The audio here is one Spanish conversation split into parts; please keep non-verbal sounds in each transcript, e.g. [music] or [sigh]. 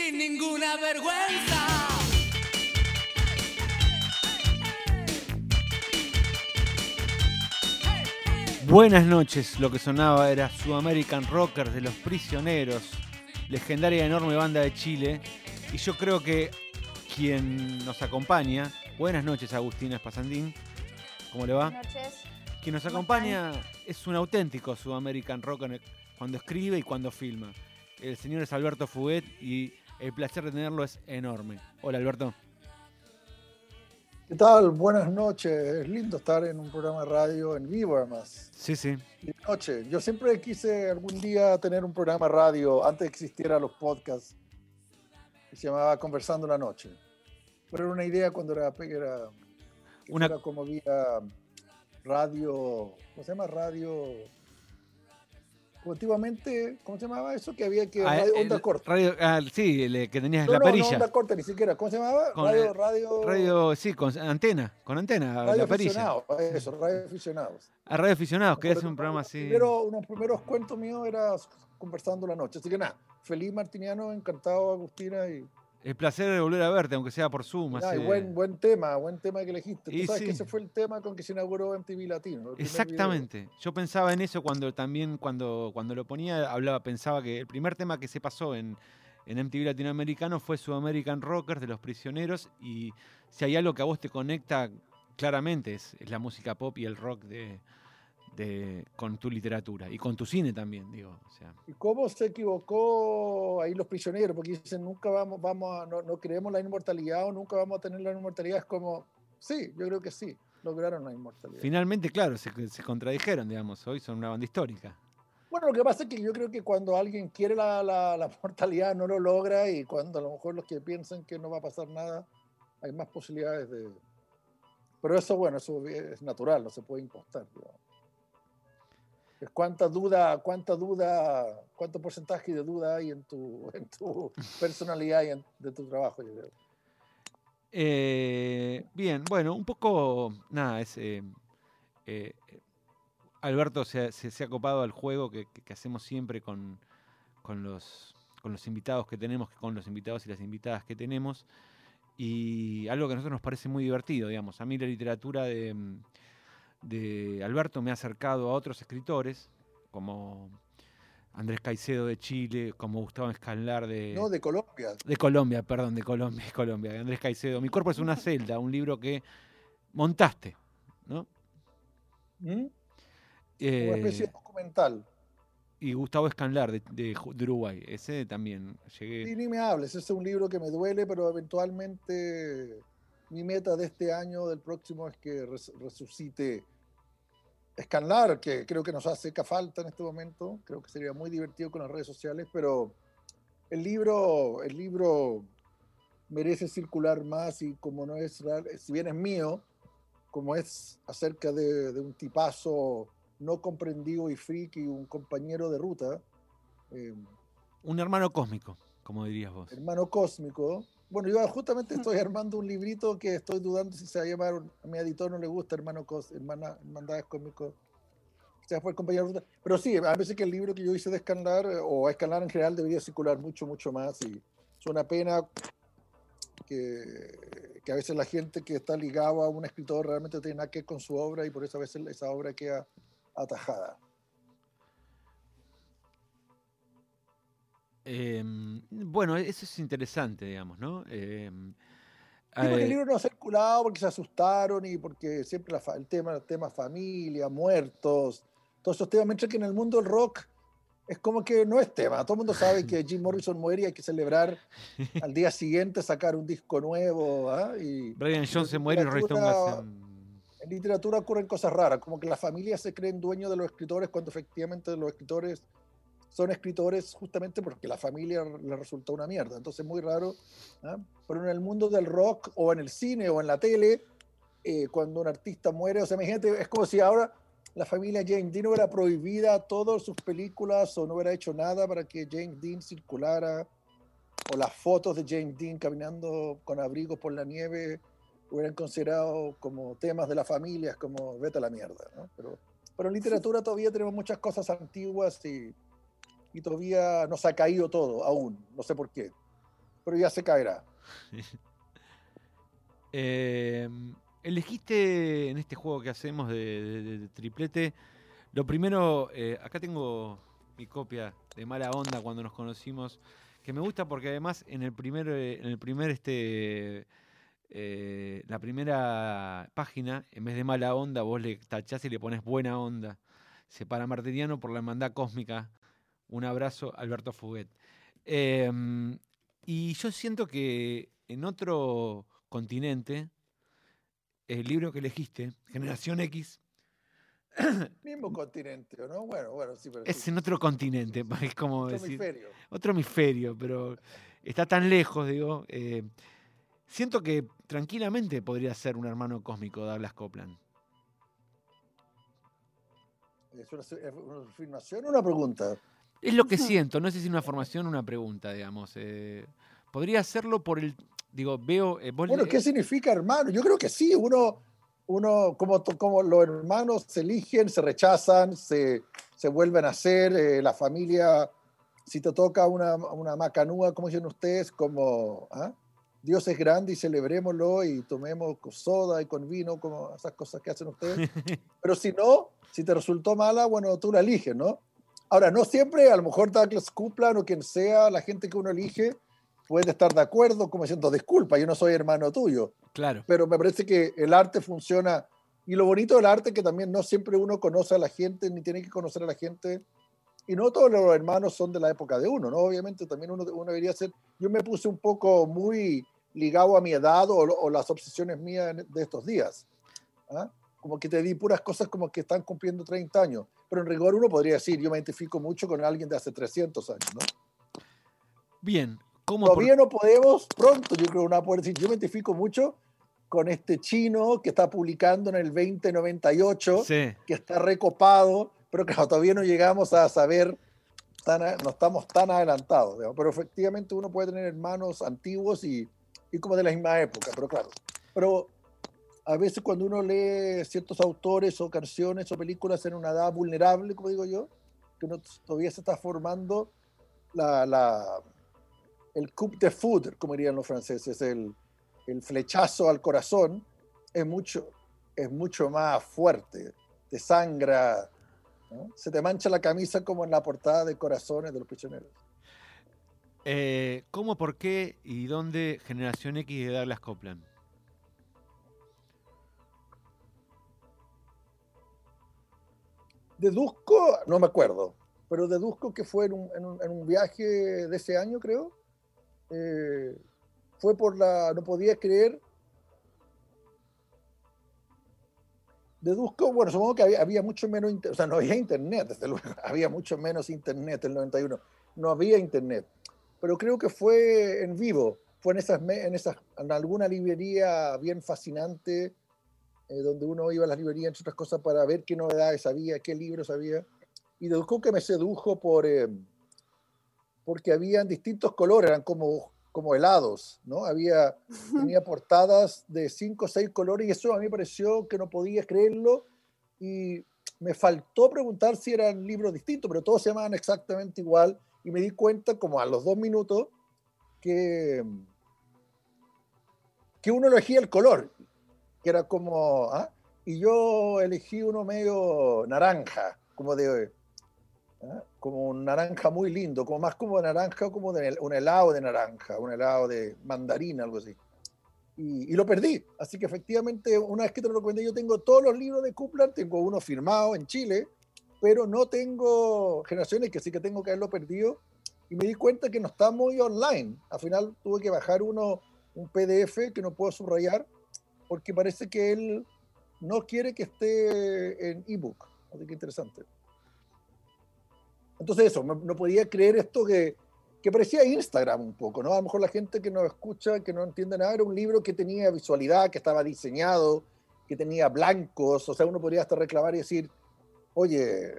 sin ninguna vergüenza. Buenas noches, lo que sonaba era Sudamerican Rockers de los Prisioneros, legendaria enorme banda de Chile. Y yo creo que quien nos acompaña, buenas noches Agustina Espasandín, ¿cómo le va? Buenas noches. Quien nos ¿Cómo acompaña es un auténtico Sudamerican Rocker cuando escribe y cuando filma. El señor es Alberto Fuguet y el placer de tenerlo es enorme. Hola Alberto. ¿Qué tal? Buenas noches. Es lindo estar en un programa de radio en vivo, además. Sí, sí. Y noche. Yo siempre quise algún día tener un programa de radio antes de que existieran los podcasts. Que se llamaba Conversando la Noche. Pero era una idea cuando era, era, que Una- como vía radio. ¿Cómo se llama? Radio. Antiguamente, ¿cómo se llamaba eso? Que había que. Ah, radio- el- onda corta. radio- ah, sí, el que tenías No, la no, no, perilla. onda corta ni siquiera. ¿Cómo se llamaba? Con, radio, eh, radio. radio, sí, con antena, con antena, radio la perilla. Eso, radio aficionados. A Radio Aficionados, acuerdo hacer un que programa así. primeros- unos primeros cuentos míos era conversando la noche. Así que nada, feliz Martiniano, encantado Agustina y, El placer de volver a verte, aunque sea por Zoom. buen, buen tema, buen tema que elegiste. Y Tú sabes sí. que ese fue el tema con que se inauguró MTV Latino. Exactamente. Yo pensaba en eso cuando también, cuando, cuando lo ponía, hablaba, pensaba que el primer tema que se pasó en, en MTV Latinoamericano fue Sudamerican Rockers de los prisioneros. Y si hay algo que a vos te conecta claramente es, es la música pop y el rock de, de- con tu literatura. Y con tu cine también, digo. O sea. ¿Y cómo se equivocó ahí los prisioneros? Porque dicen, nunca vamos, vamos a, no, no creemos la inmortalidad o nunca vamos a tener la inmortalidad. Es como, sí, yo creo que sí, lograron la inmortalidad. finalmente, claro, se, se contradijeron, digamos. Hoy son una banda histórica. Bueno, lo que pasa es que yo creo que cuando alguien quiere la, la, la [laughs] mortalidad no lo logra y cuando a lo mejor los que piensan que no va a pasar nada, hay más posibilidades de... Pero eso, bueno, eso es natural, no se puede impostar. digamos. Cuánta duda, cuánta duda, cuánto porcentaje de duda hay [laughs] en tu, personalidad y en- de tu trabajo, yo creo. Eh, bien, bueno, un poco, nada, eh, eh, Alberto se, ha- copado al juego que, hacemos siempre con, los, invitados que tenemos, con los invitados y las invitadas que tenemos, y algo que a nosotros nos parece muy divertido, digamos. A mí la literatura de, de Alberto me ha acercado a otros escritores, como Andrés Caicedo de Chile, como Gustavo Escalar de... No, de Colombia. De Colombia, perdón, de Colombia, de Colombia, de Andrés Caicedo. Mi cuerpo es una celda, un libro que montaste, ¿no? ¿Mm? Una Eh, especie de documental. y Gustavo Escanlar de, de Uruguay, ese también llegué. Sí, ni me hables, ese es un libro que me duele, pero eventualmente mi meta de este año, del próximo, es que res- resucite Scanlar, que creo que nos hace falta en este momento. Creo que sería muy divertido con las redes sociales, pero el libro, el libro merece circular más y como no es, real- si bien es mío, como es acerca de, de un tipazo no comprendido y friki, un compañero de ruta, eh, Un hermano cósmico, como dirías vos. hermano cósmico. Bueno, yo justamente estoy armando un librito que estoy dudando si se va a llamar, a mi editor no le gusta hermano cos, hermana, hermandades cósmicos. O sea, fue el compañero ruta. Pero sí, a veces que el libro que yo hice de Escalar, eh, o Escalar en general, debería circular mucho, mucho más. Y es una pena que, que a veces la gente que está ligada a un escritor realmente tiene nada que ver con su obra y por eso a veces esa obra queda atajada. Em, bueno, eso es interesante, digamos, ¿no? Em, Sí, porque eh, el libro no ha circulado porque se asustaron y porque siempre la el tema, el tema familia, muertos, todos esos temas, mientras que en el mundo del rock es como que no es tema. Todo el mundo sabe que Jim [laughs] Morrison muere y hay que celebrar al día siguiente sacar un disco nuevo. ¿ah? Y Brian Jones se muere y hacen- en literatura ocurren cosas raras, como que las familias se creen dueños de los escritores cuando efectivamente los escritores son escritores justamente porque la familia les resultó una mierda. Entonces es muy raro. ¿ah? Pero en el mundo del rock o en el cine o en la tele, eh, cuando un artista muere, o sea, imagínate, es como si ahora la familia James Dean hubiera prohibida todas sus películas o no hubiera hecho nada para que James Dean circulara, o las fotos de James Dean caminando con abrigos por la nieve hubieran considerado como temas de las familias, como vete a la mierda. ¿no? Pero, pero en literatura todavía tenemos muchas cosas antiguas y, y todavía nos ha caído todo, aún, no sé por qué. pero ya se caerá. [laughs] Eh, elegiste en este juego que hacemos de, triplete, lo primero, eh, acá tengo mi copia de Mala Onda cuando nos conocimos, que me gusta porque además en el primer, en el primer este, eh, la primera página, en vez de Mala Onda, vos le tachás y le pones Buena Onda. Separa Martiniano por la hermandad cósmica. Un abrazo, Alberto Fuguet. Em, y yo siento que en otro continente, el libro que elegiste, Generación X, [clears throat] Mismo continente, ¿o ¿no? Bueno, bueno, sí, pero es sí, en otro continente, [laughs] es como otro decir, hemisferio. otro hemisferio, pero está tan lejos, digo. eh, siento que tranquilamente podría ser un hermano cósmico Douglas Copland. ¿Es una, es una afirmación o una pregunta? Es lo que siento, no sé si una formación una pregunta, digamos. eh, podría hacerlo por el. Digo, veo. eh, Bueno, ¿qué significa hermano? Yo creo que sí, uno, uno como, como los hermanos se eligen, se rechazan, se, se vuelven a hacer, eh, la familia, si te toca una, una macanúa, como dicen ustedes, como ¿ah? Dios es grande y celebrémoslo y tomemos con soda y con vino, como esas cosas que hacen ustedes. [laughs] Pero si no, si te resultó mala, bueno, tú la eliges, ¿no? Ahora, no siempre, a lo mejor Douglas Coupland o quien sea, la gente que uno elige, puede estar de acuerdo, como diciendo, disculpa, yo no soy hermano tuyo Claro. pero me parece que el arte funciona. Y lo bonito del arte es que también no siempre uno conoce a la gente, ni tiene que conocer a la gente. Y no todos los hermanos son de la época de uno, ¿no? Obviamente también uno, uno debería ser... Yo me puse un poco muy ligado a mi edad o, o las obsesiones mías de estos días. ¿ah? Como que te di puras cosas como que están cumpliendo 30 años. Pero en rigor uno podría decir, yo me identifico mucho con alguien de hace 300 años, ¿no? Bien. ¿Cómo por- Todavía no podemos, pronto yo creo que una poder decir, yo me identifico mucho con este chino que está publicando en el 2098, Sí. que está recopado, pero claro, todavía no llegamos a saber, tan a- no estamos tan adelantados, digamos, pero efectivamente uno puede tener hermanos antiguos y, y como de la misma época, pero claro, pero a veces cuando uno lee ciertos autores o canciones o películas en una edad vulnerable, como digo yo, que uno todavía se está formando la, la, el coup de foudre, como dirían los franceses, el, flechazo al corazón, es mucho, es mucho más fuerte, te sangra, se te mancha la camisa como en la portada de Corazones de los Prisioneros. Eh, ¿Cómo, por qué y dónde Generación X de Douglas Copland? Deduzco, no me acuerdo, pero deduzco que fue en un, en un- en un viaje de ese año, creo. Eh, fue por la, no podía creer. Deduzco, bueno, supongo que había, había mucho menos, o sea, no había internet, desde luego, [laughs] había mucho menos internet en el 91, no había internet, pero creo que fue en vivo, fue en esas, en esas, en alguna librería bien fascinante, eh, donde uno iba a las librerías, entre otras cosas, para ver qué novedades había, qué libros había. Y deduzco que me sedujo por, eh, porque habían distintos colores, eran como, como helados, ¿no? Había, tenía portadas de cinco o seis colores y eso a mí me pareció que no podía creerlo y me faltó preguntar si eran libros distintos, pero todos se llamaban exactamente igual y me di cuenta como a los dos minutos que, que uno elegía el color, que era como, ¿ah? y yo elegí uno medio naranja, como de, ¿ah? como un naranja muy lindo, como más como naranja, como de un helado de naranja, un helado de mandarina, algo así. Y, y lo perdí. Así que efectivamente, una vez que te lo recomendé, yo tengo todos los libros de Kuplan, tengo uno firmado en Chile, pero no tengo generaciones que sí que tengo que haberlo perdido. Y me di cuenta que no está muy online. Al final tuve que bajar uno, un PDF que no puedo subrayar, porque parece que él no quiere que esté en ebook. Así que interesante. Entonces eso, no, no podía creer esto que, que parecía Instagram un poco, ¿no? A lo mejor la gente que nos escucha, que no entiende nada, era un libro que tenía visualidad, que estaba diseñado, que tenía blancos, o sea, uno podría hasta reclamar y decir, oye,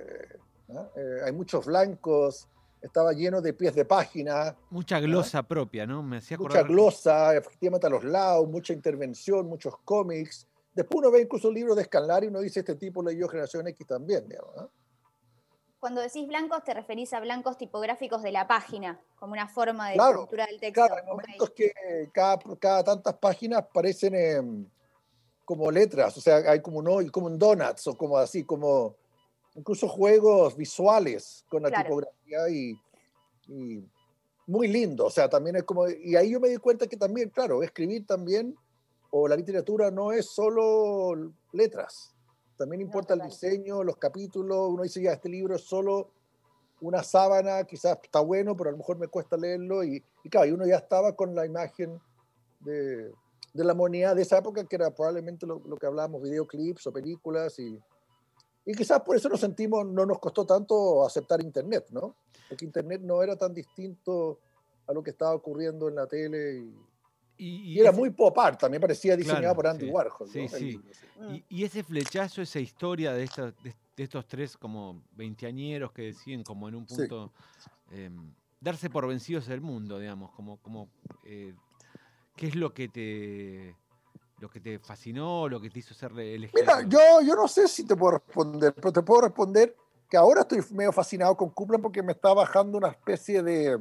¿no? Eh, hay muchos blancos, estaba lleno de pies de página, Mucha glosa propia, ¿no? Me hacía mucha acordar. glosa, efectivamente a los lados, mucha intervención, muchos cómics. Después uno ve incluso libros de Scanlari y uno dice, este tipo leyó Generación X también, digamos, ¿no? cuando decís blancos te referís a blancos tipográficos de la página, como una forma de Claro, estructura del texto. Claro, hay momentos que cada, cada tantas páginas parecen em, como letras, o sea, hay como no, como un donuts o como así, como incluso juegos visuales con la Claro. tipografía y, y muy lindo, o sea, también es como, y ahí yo me di cuenta que también, claro, escribir también, o la literatura no es solo letras, también importa el total. diseño, los capítulos, uno dice ya, este libro es solo una sábana, quizás está bueno, pero a lo mejor me cuesta leerlo. Y, y claro, y uno ya estaba con la imagen de, de la moneda de esa época, que era probablemente lo, lo que hablábamos, videoclips o películas. Y, y quizás por eso nos sentimos, no nos costó tanto aceptar Internet, ¿no? Porque Internet no era tan distinto a lo que estaba ocurriendo en la tele. Y, Y, y era ese- muy pop art, también parecía diseñado Claro, por Andy sí. Warhol. Sí, sí. Mm. Y, y ese flechazo, esa historia de, estos de, de estos tres como veinteañeros que deciden como en un Sí. punto em, darse por vencidos del mundo, digamos, como, como eh, ¿qué es lo que te lo que te fascinó, lo que te hizo ser elegir? Mira, yo, yo no sé si te puedo responder, pero te puedo responder que ahora estoy medio fascinado con Kuplan porque me está bajando una especie de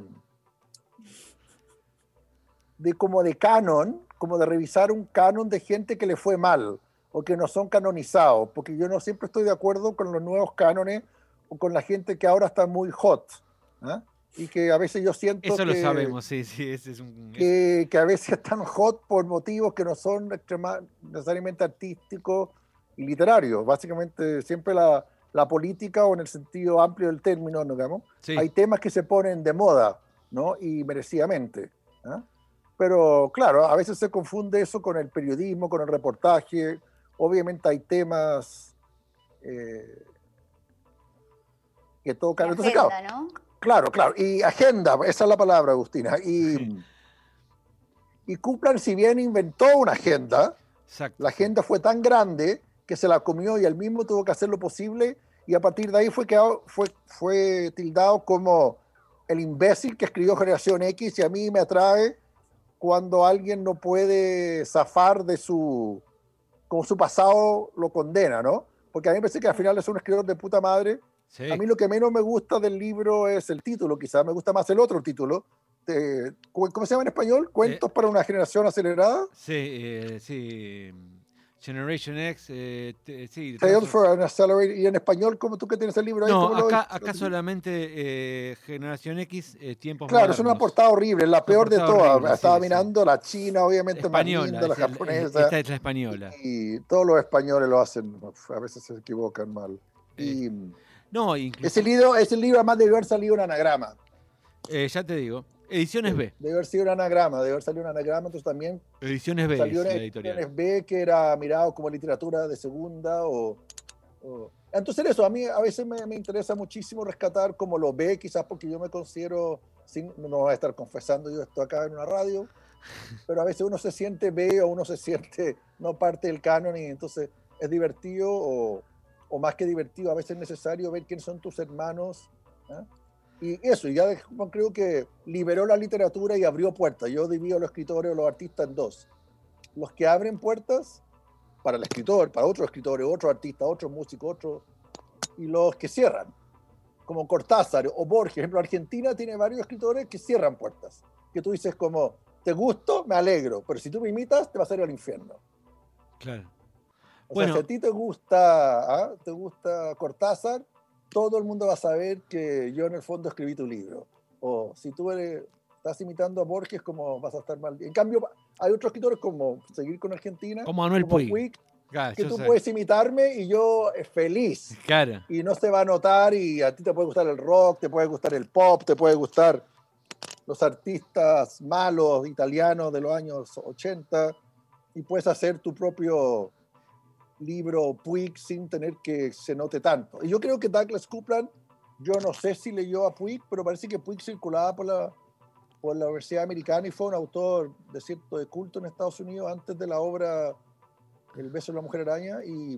de como de canon, como de revisar un canon de gente que le fue mal o que no son canonizados, porque yo no siempre estoy de acuerdo con los nuevos cánones o con la gente que ahora está muy hot, ¿ah? Y que a veces yo siento Eso lo que- sabemos, sí, sí, ese es un... que, que a veces están hot por motivos que no son extrema- necesariamente artísticos y literarios. Básicamente siempre la, la política o en el sentido amplio del término, ¿no? digamos, sí, hay temas que se ponen de moda, ¿no? Y merecidamente. ¿ah? Pero claro, a veces se confunde eso con el periodismo, con el reportaje. Obviamente hay temas eh, que tocan. Entonces, claro, agenda, ¿no? Claro, claro. Y agenda, esa es la palabra, Agustina. Y, Sí. y Kuplan, si bien inventó una agenda, exacto, la agenda fue tan grande que se la comió y él mismo tuvo que hacer lo posible. Y a partir de ahí fue, que, fue, fue tildado como el imbécil que escribió Generación X y a mí me atrae cuando alguien no puede zafar de su, como su pasado lo condena, ¿no? Porque a mí me parece que al final es un escritor de puta madre Sí, a mí lo que menos me gusta del libro es el título, quizás me gusta más el otro título. de- ¿cómo cómo se llama en español? ¿Cuentos para una generación acelerada? sí, eh, sí, Generation X, eh, sí. Tales for an Accelerated. ¿Y en español, cómo tú que tienes el libro ahí? No, lo- acá, lo acá solamente eh, Generación X, eh, tiempos Claro, es una modernos. portada horrible, la peor de todas. horrible, Estaba sí, sí. mirando la china, obviamente más española. linda, la japonesa. esta es la española. Y todos los españoles lo hacen, a veces se equivocan mal. Y No, incluso, ese libro, ese libro además debió haber salido un anagrama. eh, ya te digo, Ediciones B. Debió haber sido un anagrama, debió haber salido un anagrama, entonces también Ediciones B salió la editorial. ediciones B que era mirado como literatura de segunda o, o- entonces eso a mí a veces me, me interesa muchísimo rescatar como lo B quizás porque yo me considero sin, no voy a estar confesando yo esto acá en una radio pero a veces uno se siente B o uno se siente no parte del canon y entonces es divertido o, o más que divertido a veces es necesario ver quiénes son tus hermanos ¿ah? y eso y ya de- creo que liberó la literatura y abrió puertas yo divido a los escritores o los artistas en dos los que abren puertas para el escritor, para otros escritores, otros artistas, otros músicos, otros, y los que cierran, como Cortázar o Borges. Por ejemplo, Argentina tiene varios escritores que cierran puertas, que tú dices como, te gusto, me alegro, pero si tú me imitas, te vas a ir al infierno. Claro. O Bueno. sea, si a ti te gusta, ¿ah? te gusta Cortázar, todo el mundo va a saber que yo en el fondo escribí tu libro. O si tú eres- estás imitando a Borges, como vas a estar mal. En cambio, hay otros escritores como seguir con Argentina, Como Manuel como Puig. Puig, Claro, que tú sé. puedes imitarme y yo feliz. [laughs] Claro. Y no se va a notar y a ti te puede gustar el rock, te puede gustar el pop, te puede gustar los artistas malos italianos de los años 80 y puedes hacer tu propio libro Puig sin tener que se note tanto. Y yo creo que Douglas Coupland, yo no sé si leyó a Puig, pero parece que Puig circulaba por la, por la Universidad Americana y fue un autor de cierto de culto en Estados Unidos antes de la obra El beso de la mujer araña y,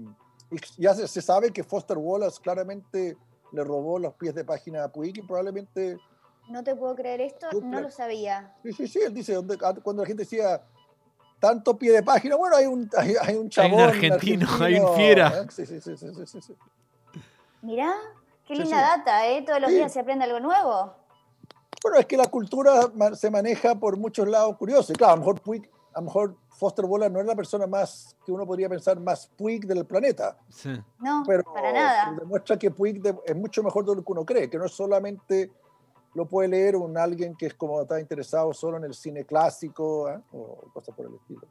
y ya se, se sabe que Foster Wallace claramente le robó los pies de página a Puig y probablemente No te puedo creer esto, no Cumple. lo sabía. Sí, sí, sí, él dice, donde- cuando la gente decía tanto pie de página, bueno, hay un, hay, hay un chabón argentino, hay un fiera. ¿eh? Sí, sí, sí, sí, sí. Mirá, qué linda sí. data, ¿eh? Todos los Sí. días se aprende algo nuevo. Bueno, es que la cultura se maneja por muchos lados curiosos. Y claro, a lo mejor Puig, a lo mejor Foster Wallace no es la persona más que uno podría pensar más Puig del planeta, Sí. No, pero para nada. demuestra que Puig de- es mucho mejor de lo que uno cree, que no es solamente lo puede leer un alguien que es como está interesado solo en el cine clásico ¿eh? o cosas por el estilo.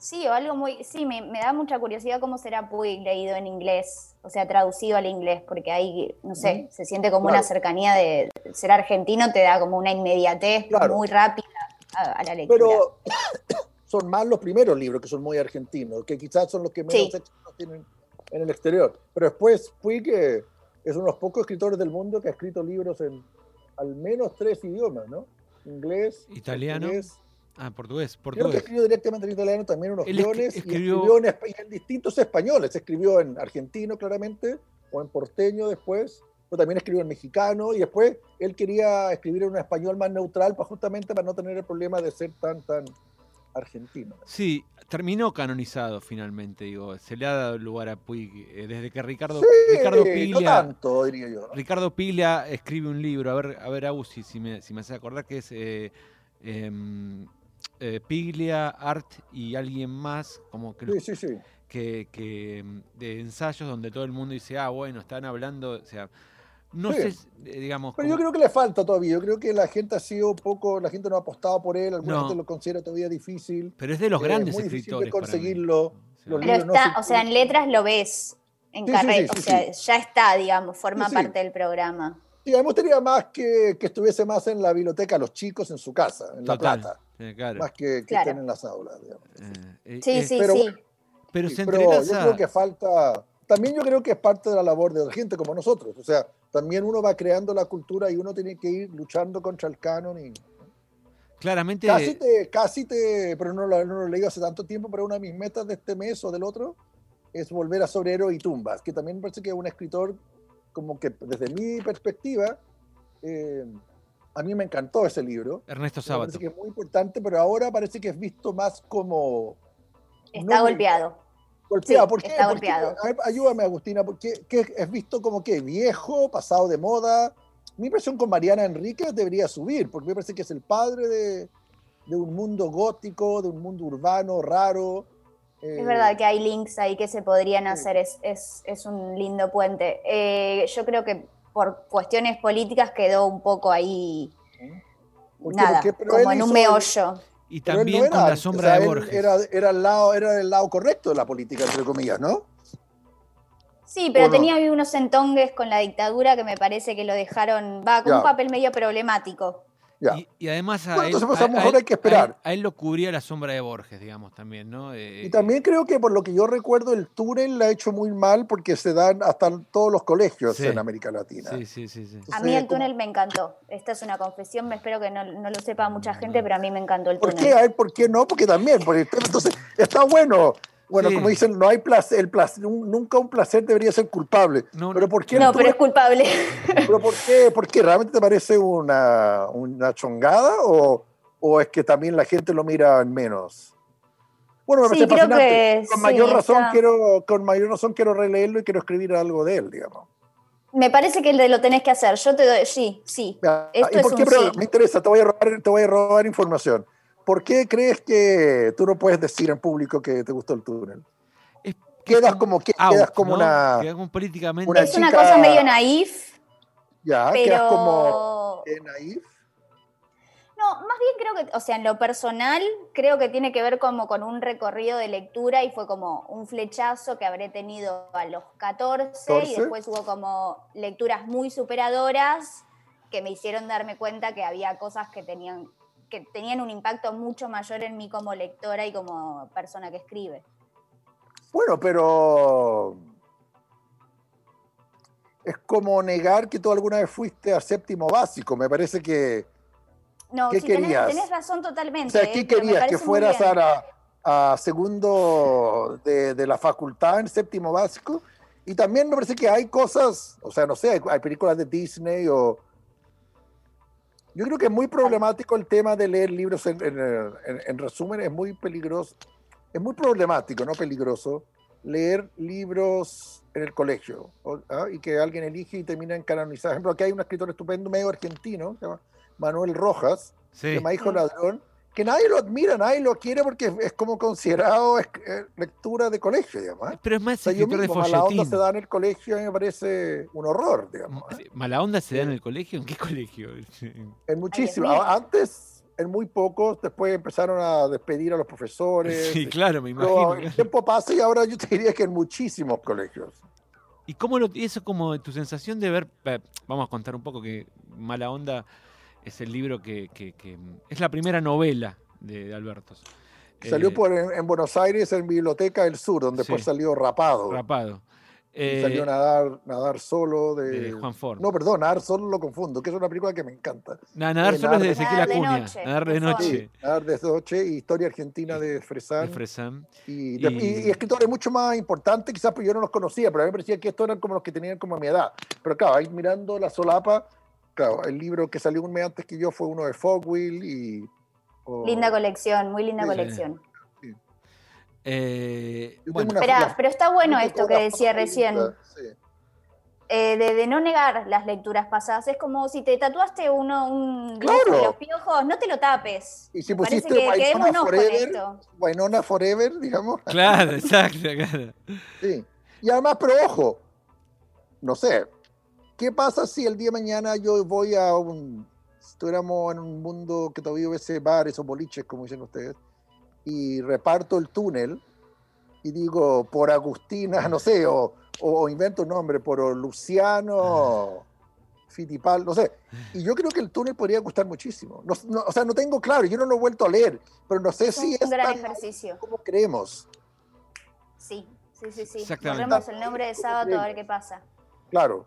Sí, o algo muy. Sí, me, me da mucha curiosidad cómo será Puig leído en inglés, o sea, traducido al inglés, porque ahí, no sé, se siente como Claro. una cercanía de ser argentino, te da como una inmediatez Claro. muy rápida a, a la lectura. Pero [coughs] son más los primeros libros que son muy argentinos, que quizás son los que menos Sí. tienen en el exterior. Pero después Puig eh, es uno de los pocos escritores del mundo que ha escrito libros en al menos tres idiomas, ¿no? Inglés, Italiano, portugués. Ah, portugués, Creo que portugués. escribió directamente en italiano también unos Él guiones y escribió- escribió en, en distintos españoles. Escribió en argentino claramente, o en porteño después, o también escribió en mexicano, y después él quería escribir en un español más neutral, para justamente para no tener el problema de ser tan, tan argentino. Sí, terminó canonizado finalmente, digo. Se le ha dado lugar a Puig eh, desde que Ricardo, Sí, Ricardo no Piglia. tanto, diría yo. ¿no? Ricardo Piglia escribe un libro, a ver, a ver, Agus, si, si me, si me hace acordar que es eh, em, eh, Piglia, Art y alguien más, como que, Sí, sí, sí. que, que, em, de ensayos donde todo el mundo dice, ah, bueno, están hablando, o sea, no Sí. sé, eh, digamos, Pero yo creo que le falta todavía. Yo creo que la gente ha sido un poco, la gente no ha apostado por él, alguna No. gente lo considera todavía difícil. pero es de los eh, grandes muy difícil de escritores. para mí. conseguirlo. Los Pero libros no está, se o sea, en letras lo ves en Sí, carrera, sí, o sí, sea, ya está, digamos, forma Sí, sí. parte del programa. Sí, a mí me gustaría más que, que estuviese más en la biblioteca los chicos en su casa, en La. Plata, claro. más que, que Claro. estén en las aulas. digamos. eh, eh, Sí, eh, sí, pero sí. bueno, Pero Sí, se pero yo creo que falta, también yo creo que es parte de la labor de la gente como nosotros, o sea, también uno va creando la cultura y uno tiene que ir luchando contra el canon y Claramente. casi te, casi te, pero no lo, no lo he leído hace tanto tiempo, pero una de mis metas de este mes o del otro es volver a Sobrero y Tumbas, que también me parece que es un escritor como que desde mi perspectiva, eh, a mí me encantó ese libro. Ernesto Me Sábato. parece que es muy importante, pero ahora parece que es visto más como Está no muy- golpeado. Golpeado. Sí, ¿Por qué? está ¿Por qué? golpeado. Ver, ayúdame, Agustina, porque qué es visto como que viejo, pasado de moda. Mi impresión con Mariana Enríquez debería subir, porque me parece que es el padre de, de un mundo gótico, de un mundo urbano, raro. eh, Es verdad que hay links ahí que se podrían hacer, es, es, es un lindo puente. Eh, yo creo que por cuestiones políticas quedó un poco ahí, ¿por qué? nada, como en un meollo. Y no también era- con la o sombra sea, de Borges. Era, era, el lado, era el lado correcto de la política, entre comillas, ¿no? Sí, pero ¿O no? tenía unos entongues con la dictadura que me parece que lo dejaron, va, con Ya. un papel medio problemático. Ya. Y, y además a Bueno, él, entonces, pues, a lo a- a mejor él- hay que esperar. A él, a él lo cubría la sombra de Borges, digamos, también, ¿no? Eh, Y también creo que por lo que yo recuerdo, el túnel la ha hecho muy mal porque se dan hasta en todos los colegios Sí. en América Latina. Sí, sí, sí, sí. A mí el como- túnel me encantó. Esta es una confesión, me espero que no, no lo sepa mucha gente, pero a mí me encantó el ¿Por túnel. qué? A ver, ¿Por qué no? Porque también, porque entonces está bueno. Bueno, Sí. como dicen, no hay placer, el placer, un- nunca un placer debería ser culpable. No, pero no. ¿por qué? No, pero es culpable. [laughs] pero ¿por qué? ¿Por qué? ¿Realmente te parece una, una chongada o, o es que también la gente lo mira en menos? Bueno, me Sí, parece creo fascinante. que con sí, mayor razón está- quiero, con mayor razón quiero releerlo y quiero escribir algo de él, digamos. Me parece que lo tenés que hacer. Yo te doy, sí, sí. Esto ¿Y es por qué? un Pero sí. Me interesa, te voy, a robar, te voy a robar información. ¿Por qué crees que tú no puedes decir en público que te gustó el túnel? Es- Quedas como, que, out, quedas como ¿no? una... Quedas como políticamente. una es una chica- cosa medio naif, Ya, quedas pero... como eh, naif. No, más bien creo que, o sea, en lo personal, creo que tiene que ver como con un recorrido de lectura y fue como un flechazo que habré tenido a los 14 y 14. después hubo como lecturas muy superadoras que me hicieron darme cuenta que había cosas que tenían que tenían un impacto mucho mayor en mí como lectora y como persona que escribe. Bueno, pero es como negar que tú alguna vez fuiste a séptimo básico. Me parece que, No, ¿Qué sí, tenés, querías? tenés razón o totalmente. sea, eh, ¿qué me querías? ¿Que fueras a, a segundo de, de la facultad en séptimo básico? Y también me parece que hay cosas, o sea, no sé, hay, hay películas de Disney o... Yo creo que es muy problemático el tema de leer libros en, en- en- en resumen, es muy peligroso, es muy problemático, no peligroso, leer libros en el colegio ¿ah? y que alguien elige y termina en canonizar. Por ejemplo, aquí hay un escritor estupendo, medio argentino, se llama Manuel Rojas, Sí. se llama Hijo Mm. Ladrón, que nadie lo admira, nadie lo quiere porque es, como considerado es- eh, lectura de colegio, digamos. ¿ah? Pero es O más sea, yo de mismo, Mala Onda se da en el colegio y a mí me parece un horror, digamos. ¿Mala onda se da en el colegio? ¿En qué colegio? [laughs] En muchísimos. mío. Antes, en muy pocos, después empezaron a despedir a los profesores. Sí, claro, me Pero imagino. el tiempo pasa y ahora yo te diría que en muchísimos colegios. ¿Y cómo lo, eso como tu sensación de ver, eh, vamos a contar un poco que Mala Onda es el libro que, que- que- es la primera novela de, de Albertos. Salió Eh, por, en, en Buenos Aires en Biblioteca del Sur, donde después Sí. salió Rapado. Rapado. Eh, salió Nadar, nadar Solo de... de Juan Ford. No, perdón, Nadar Solo lo confundo, que es una película que me encanta. Na- nadar eh, solo es de Nadar- Ezequiel Nadar de Acuña. noche, Nadar de noche. Sí, Nadar de Noche y Historia Argentina de Fresán. De Fresán. Y, de- y- Y- y escritores mucho más importantes, quizás porque yo no los conocía, pero a mí me parecía que estos eran como los que tenían como mi edad. Pero claro, ahí mirando la solapa, claro, el libro que salió un mes antes que yo fue uno de Fogwill y... Linda colección, muy linda Sí. colección. Eh, bueno, una- Espera, la- pero está bueno esto que decía recién, sí. eh, de, de no negar las lecturas pasadas. Es como si te tatuaste uno, un Claro. de los piojos, no te lo tapes. Y si pusiste que Winona quedémonos con Forever, esto. Winona Forever, digamos. claro, exacto, claro. Sí. Y además, pero ojo, no sé, ¿qué pasa si el día de mañana yo voy a un, si estuviéramos en un mundo que todavía hubiese bares o boliches, como dicen ustedes, y reparto el túnel y digo por Agustina, no sé, o, o invento un nombre, por Luciano Fitipal, no sé. Y yo creo que el túnel podría gustar muchísimo. No- no, o sea, no tengo claro, yo no lo he vuelto a leer, pero no sé Es si un es gran tan ejercicio. como creemos. Sí, sí, sí, sí. Exactamente. Borremos el nombre de sábado a ver qué pasa. Claro.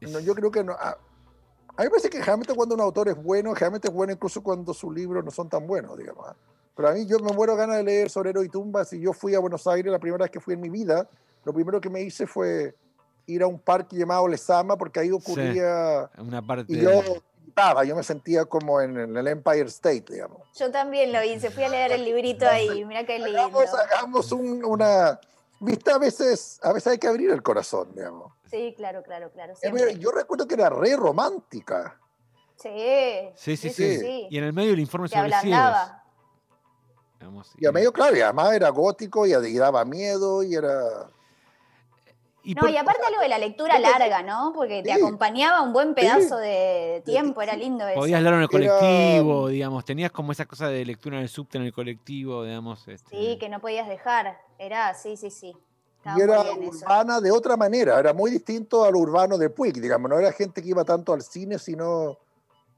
No, yo creo que no. A, a mí me parece que generalmente cuando un autor es bueno, generalmente es bueno incluso cuando sus libros no son tan buenos, digamos. ¿ah? Pero a mí yo me muero ganas de leer Sorero y Tumbas y yo fui a Buenos Aires la primera vez que fui en mi vida. Lo primero que me hice fue ir a un parque llamado Lezama porque ahí ocurría... Una parte. Y yo gritaba, yo me sentía como en, en el Empire State, digamos. Yo también lo hice, fui a leer el librito ahí, mira qué lindo. Hagamos, hagamos un- una... Viste, a veces, a veces hay que abrir el corazón, digamos. Sí, claro, claro, claro. Siempre. Yo recuerdo que era re romántica. Sí, Sí, sí, sí, sí, sí. sí. Y en el medio el informe sobre digamos, Y a medio, claro, y además era gótico y, y daba miedo y era... y No, por- y aparte algo de la lectura larga, ¿no? Porque te Sí. acompañaba un buen pedazo de tiempo, era lindo eso. Podías leerlo en el Era- colectivo, digamos, tenías como esa cosa de lectura en el subte, en el colectivo, digamos. este, Sí, que no podías dejar. Era, sí, sí, sí. Y era eso. urbana de otra manera, era muy distinto al urbano de Puig, digamos, no era gente que iba tanto al cine, sino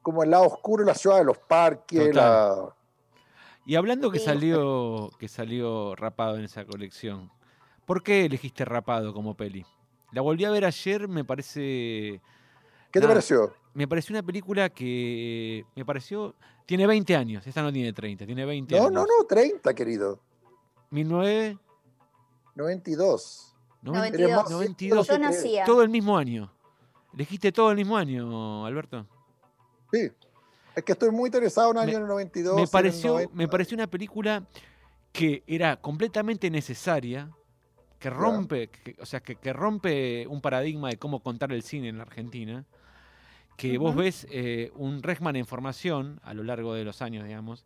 como el lado oscuro de la ciudad, de los parques, la... Y hablando que Sí. salió, que salió rapado en esa colección, ¿por qué elegiste rapado como peli? La volví a ver ayer, me parece. ¿Qué te pareció? Me pareció una película que me pareció. Tiene 20 años, esta no tiene 30, tiene 20 No, años. no, no, 30, querido, 1992. 92. 92. Eres más 92. Yo nacía. Todo el mismo año. Elegiste todo el mismo año, Alberto. Sí, es que estoy muy interesado en el Me- año 92. en me el pareció, 90. me pareció una película que era completamente necesaria, que rompe, que- o sea, que, que rompe un paradigma de cómo contar el cine en la Argentina, que vos ves eh, un Resman en formación a lo largo de los años, digamos,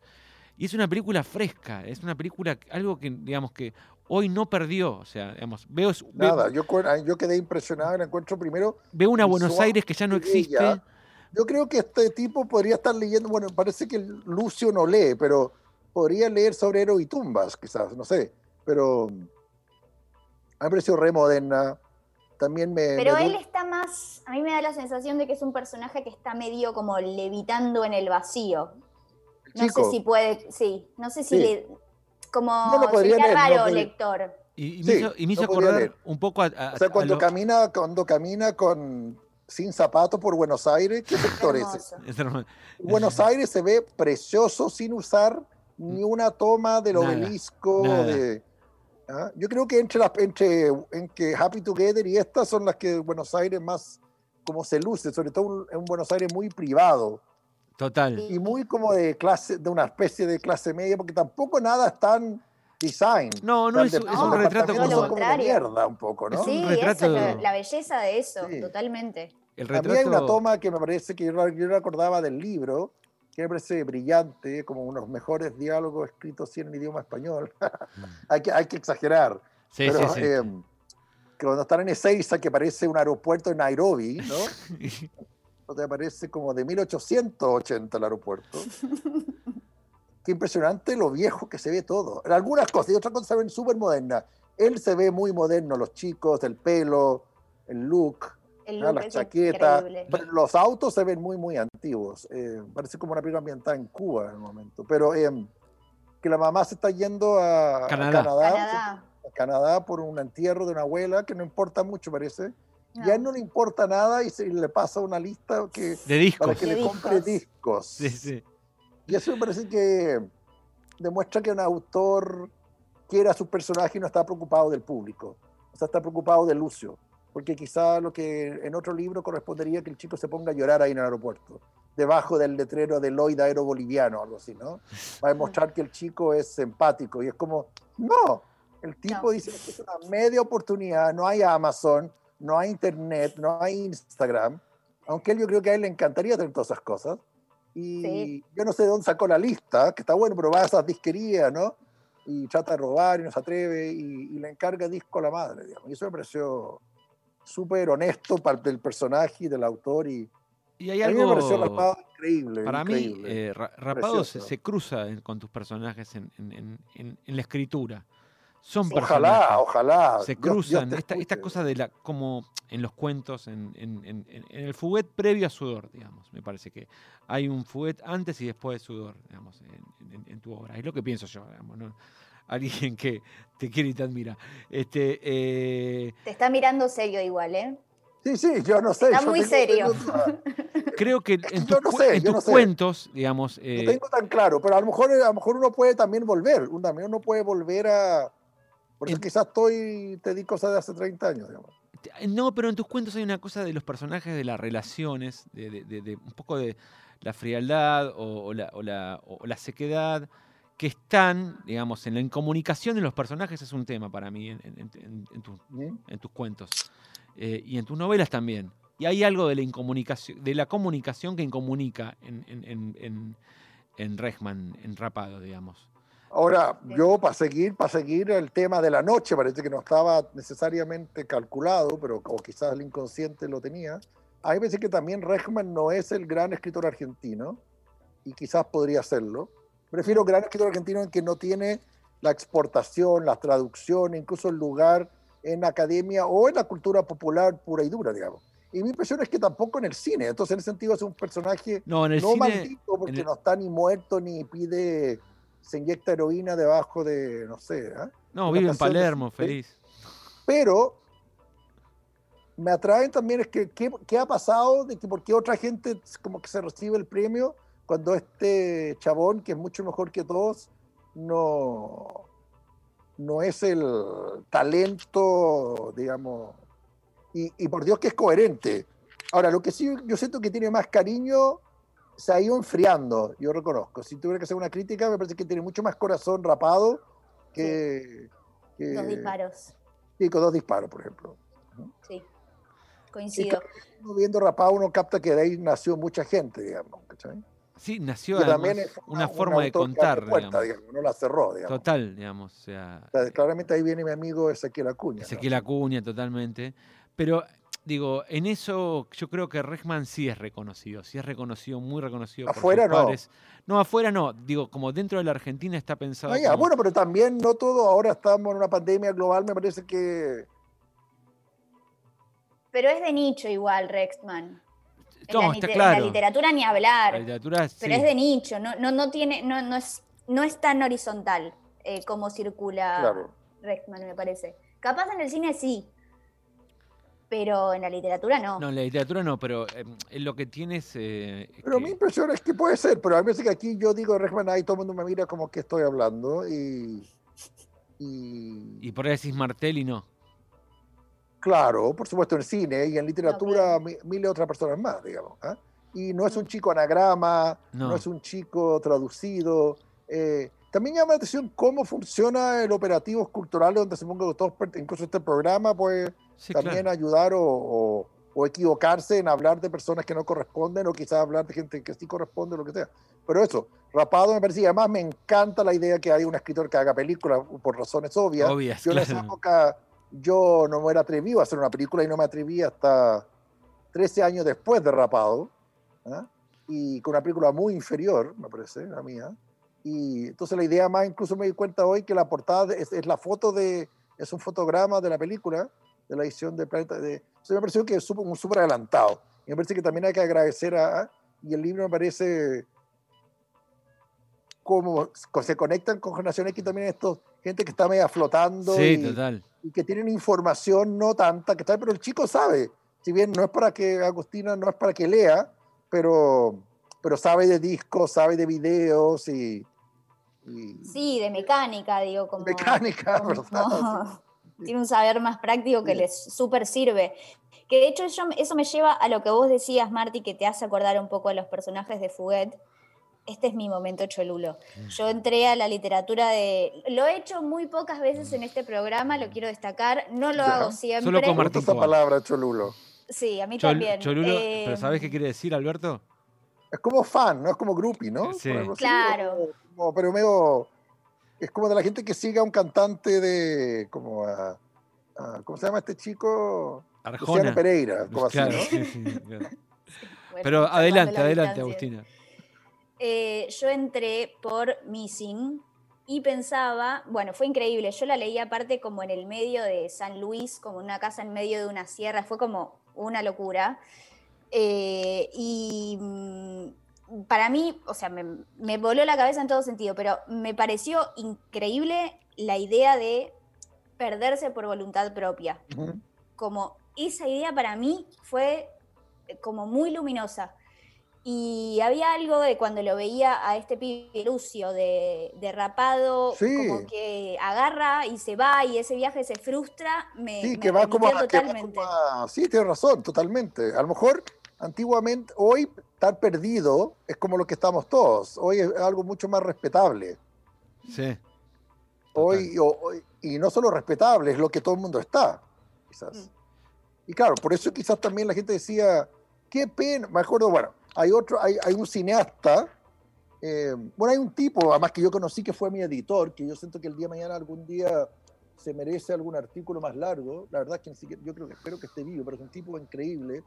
y es una película fresca, es una película, algo que, digamos, que hoy no perdió, o sea, digamos, veo, veo, Nada, yo, quedé impresionado, la encuentro primero veo una Buenos Aires que ya no existe, Yo creo que este tipo podría estar leyendo, bueno, parece que Lucio no lee, pero podría leer sobre Héroe y tumbas, quizás, no sé. Pero a mí me pareció re moderna. También me. Pero me él está más, a mí me da la sensación de que es un personaje que está medio como levitando en el vacío. No chico, sé si puede, sí, no sé si Sí. le, como No lo podría sería leer, no raro podría- lector. y, y me Sí, hizo, y me hizo no acordar leer. un poco a, a- O sea, a cuando lo- camina, cuando camina con sin zapatos por Buenos Aires, ¿qué sector es ese? Buenos [laughs] Aires se ve precioso sin usar ni una toma del Nada, obelisco. nada. De, ¿ah? Yo creo que entre las entre en que Happy Together y estas son las que Buenos Aires más como se luce, sobre todo un, un Buenos Aires muy privado Total. Y muy como de clase, de una especie de clase media, porque tampoco nada es tan design. No, no es, de- es no, un retrato todo lo como. como de mierda un poco, ¿no? Sí, retrato- eso la belleza de eso, Sí. totalmente. El A mí hay una retrato. toma que me parece que yo, yo no acordaba del libro, que me parece brillante, como uno de los mejores diálogos escritos sí, en idioma español. [laughs] hay, que, hay que exagerar. Sí, pero sí, sí. que cuando están en Ezeiza, que parece un aeropuerto en Nairobi, ¿no? [laughs] O sea, parece como de 1880 el aeropuerto. [laughs] Qué impresionante lo viejo que se ve todo. En algunas cosas, y otras cosas se ven súper modernas. Él se ve muy moderno, los chicos, el pelo, el look, El look las chaquetas. Pero los autos se ven muy, muy antiguos. Eh, parece como una película ambientada en Cuba en el momento. Pero em, que la mamá se está yendo a a Canadá. Canadá, Canadá. a Canadá por un entierro de una abuela que no importa mucho, parece. Y a él No. no le importa nada y se le pasa una lista que, De discos. para que De le compre discos. discos. Sí, sí. Y eso me parece que demuestra que un autor quiere a sus personajes y no está preocupado del público. O sea, está preocupado de Lucio. Porque quizá lo que en otro libro correspondería que el chico se ponga a llorar ahí en el aeropuerto, debajo del letrero de Lloyd Aero Boliviano, algo así, ¿no? Va a demostrar que el chico es empático. Y es como, no, el tipo No. dice es una media oportunidad, no hay Amazon, no hay Internet, no hay Instagram. Aunque él yo creo que a él le encantaría tener todas esas cosas. Y Sí. yo no sé de dónde sacó la lista, que está bueno, pero va a esas disquerías, ¿no? Y trata de robar y no se atreve y, y le encarga disco a la madre, digamos. Y eso me pareció súper honesto parte del personaje y del autor. Y Y hay a mí me pareció algo. rapado increíble. Para mí, increíble. eh, Ra- Rapado se, se cruza con tus personajes en, en- en- en- en la escritura. Son ojalá, personajes. ojalá. se Dios- Dios cruzan esta, esta escuche. cosa de la como en los cuentos en, en- en- en- en el fuguet previo a sudor digamos me parece que hay un fuguet antes y después de sudor digamos en, en- en tu obra es lo que pienso yo digamos ¿no? alguien que te quiere y te admira este eh, Te está mirando serio igual, ¿eh? Sí, sí, yo no sé. Está yo muy tengo- serio. tengo [laughs] creo que en [laughs] tus, no cu- sé, en yo tus no sé. cuentos digamos eh, No tengo tan claro, pero a lo mejor a lo mejor uno puede también volver. Uno también uno puede volver a. Por eso En- quizás estoy, te di cosas de hace 30 años, digamos. Te- No, pero en tus cuentos hay una cosa de los personajes, de las relaciones, de, de- de- de un poco de la frialdad o, o la, o la- o la sequedad que están, digamos, en la incomunicación de los personajes es un tema para mí en, en- en- en tus- en tus cuentos Eh, y en tus novelas también. Y hay algo de la incomunicación, de la comunicación que incomunica en, en, en, Rejman, en Rapado, digamos. Ahora, Sí. yo para seguir, para seguir el tema de la noche, parece que no estaba necesariamente calculado, pero o quizás el inconsciente lo tenía. A mí me parece que también Rechman no es el gran escritor argentino, y quizás podría serlo. Prefiero gran escritor argentino en que no tiene la exportación, la traducción, incluso el lugar en academia o en la cultura popular pura y dura, digamos. Y mi impresión es que tampoco en el cine. Entonces, en ese sentido, es un personaje No, en el no cine. maldito porque en el- no está ni muerto ni pide, se inyecta heroína debajo de, no sé, ¿ah? No, vive en Palermo, feliz. pero me atraen también es que qué, qué ha pasado de que por qué otra gente como que se recibe el premio cuando este chabón que es mucho mejor que todos no no es el talento digamos y, y por Dios que es coherente ahora lo que sí yo siento que tiene más cariño se ha ido enfriando yo reconozco si tuviera que hacer una crítica me parece que tiene mucho más corazón rapado que, que- Dos disparos. Sí, con dos disparos, por ejemplo. Sí. Coincido. Uno viendo rapado, uno capta que de ahí nació mucha gente, digamos. ¿cachai? Sí, nació también es una un forma de autor que contar, abre puertas, digamos. digamos, no la cerró, digamos. Total, digamos. O sea, O sea, claramente ahí viene mi amigo Ezequiel Acuña. ¿no? Ezequiel Acuña, totalmente. Pero, digo, en eso yo creo que Rechman sí es reconocido. Sí es reconocido, muy reconocido. por sus Afuera no. pares. No, afuera no. Digo, como dentro de la Argentina está pensado. Ah, ya, como- bueno, pero también no todo, ahora estamos en una pandemia global, me parece que... Pero es de nicho igual, Rexman. En, No, la, está claro. la literatura ni hablar. La literatura Pero es de nicho, no, no, no tiene, no, no es, no es tan horizontal eh, como circula Claro. Rexman, me parece. Capaz en el cine sí, pero en la literatura no. No, en la literatura no, pero eh, lo que tiene es. eh, Pero que- mi impresión es que puede ser, pero a mí me parece que aquí yo digo Rechman, ahí todo el mundo me mira como que estoy hablando y... y Y por ahí decís Martelli no. Claro, por supuesto en cine y en literatura miles de otras personas más, digamos. ¿ah? Y no es un chico anagrama, no, No. es un chico traducido. eh, también llama la atención cómo funciona el operativo cultural donde se ponga todos, per- incluso este programa, pues Sí, también claro. ayudar o, o- o equivocarse en hablar de personas que no corresponden o quizás hablar de gente que sí corresponde, lo que sea. Pero eso, Rapado me parece, y además me encanta la idea que hay un escritor que haga películas por razones obvias. Obvias, yo en esa época yo no me era atrevido a hacer una película y no me atreví hasta 13 años después de Rapado, ¿ah? y con una película muy inferior, me parece, la mía. Y entonces la idea más, incluso me di cuenta hoy que la portada es, es la foto de, es un fotograma de la película, de la edición de Planeta. De, se me pareció que es un súper adelantado. Y me parece que también hay que agradecer a, y el libro me parece como se conectan con Generación X también estos, gente que está media flotando Sí, y, total. y que tienen información no tanta, que tal, pero el chico sabe. Si bien no es para que Agustina, no es para que lea, pero, pero sabe de discos, sabe de videos y, y Sí, de mecánica, digo, como. mecánica, como- [laughs] ¿verdad? tiene un saber más práctico que Sí. les súper sirve. Que de hecho yo- eso me lleva a lo que vos decías, Marty, que te hace acordar un poco a los personajes de Fuguet. Este es mi momento cholulo. Mm. Yo entré a la literatura de... Lo he hecho muy pocas veces en este programa, lo quiero destacar. No lo Ya. hago siempre. Solo con Martín esa palabra, Cholulo. Sí, a mí Chol- también. Cholulo, Eh, pero ¿sabes qué quiere decir, Alberto? Es como fan, no es como groupie, ¿no? Sí. Algo así, Claro. como- pero medio. Es como de la gente que siga a un cantante de. como a- a- ¿Cómo se llama este chico? Luciano Arjona. Pereira, como así, Claro, ¿no? sí, sí, claro. [laughs] bueno, Pero adelante, la adelante. Agustina. Eh, yo entré por Missing y pensaba, bueno, fue increíble. Yo la leí aparte como en el medio de San Luis, como una casa en medio de una sierra, fue como una locura. Eh, y mm, para mí, o sea, me, me voló la cabeza en todo sentido, pero me pareció increíble la idea de perderse por voluntad propia como esa idea para mí fue eh, como muy luminosa. Y había algo de cuando lo veía a este pibe Lucio de, de rapado, Sí. como que agarra y se va y ese viaje se frustra, me, Sí, me que va como a, que va totalmente. como a- Sí, tienes razón, totalmente. A lo mejor antiguamente, hoy estar perdido es como lo que estamos todos. Hoy es algo mucho más respetable. Sí. Hoy, o- hoy- y no solo respetable, es lo que todo el mundo está, quizás. Mm. Y claro, por eso quizás también la gente decía, qué pena, me acuerdo, bueno, hay otro, hay, hay un cineasta, eh, bueno, hay un tipo, además que yo conocí que fue mi editor, que yo siento que el día de mañana algún día se merece algún artículo más largo, la verdad es que ni siquiera, yo creo que espero que esté vivo, pero es un tipo increíble,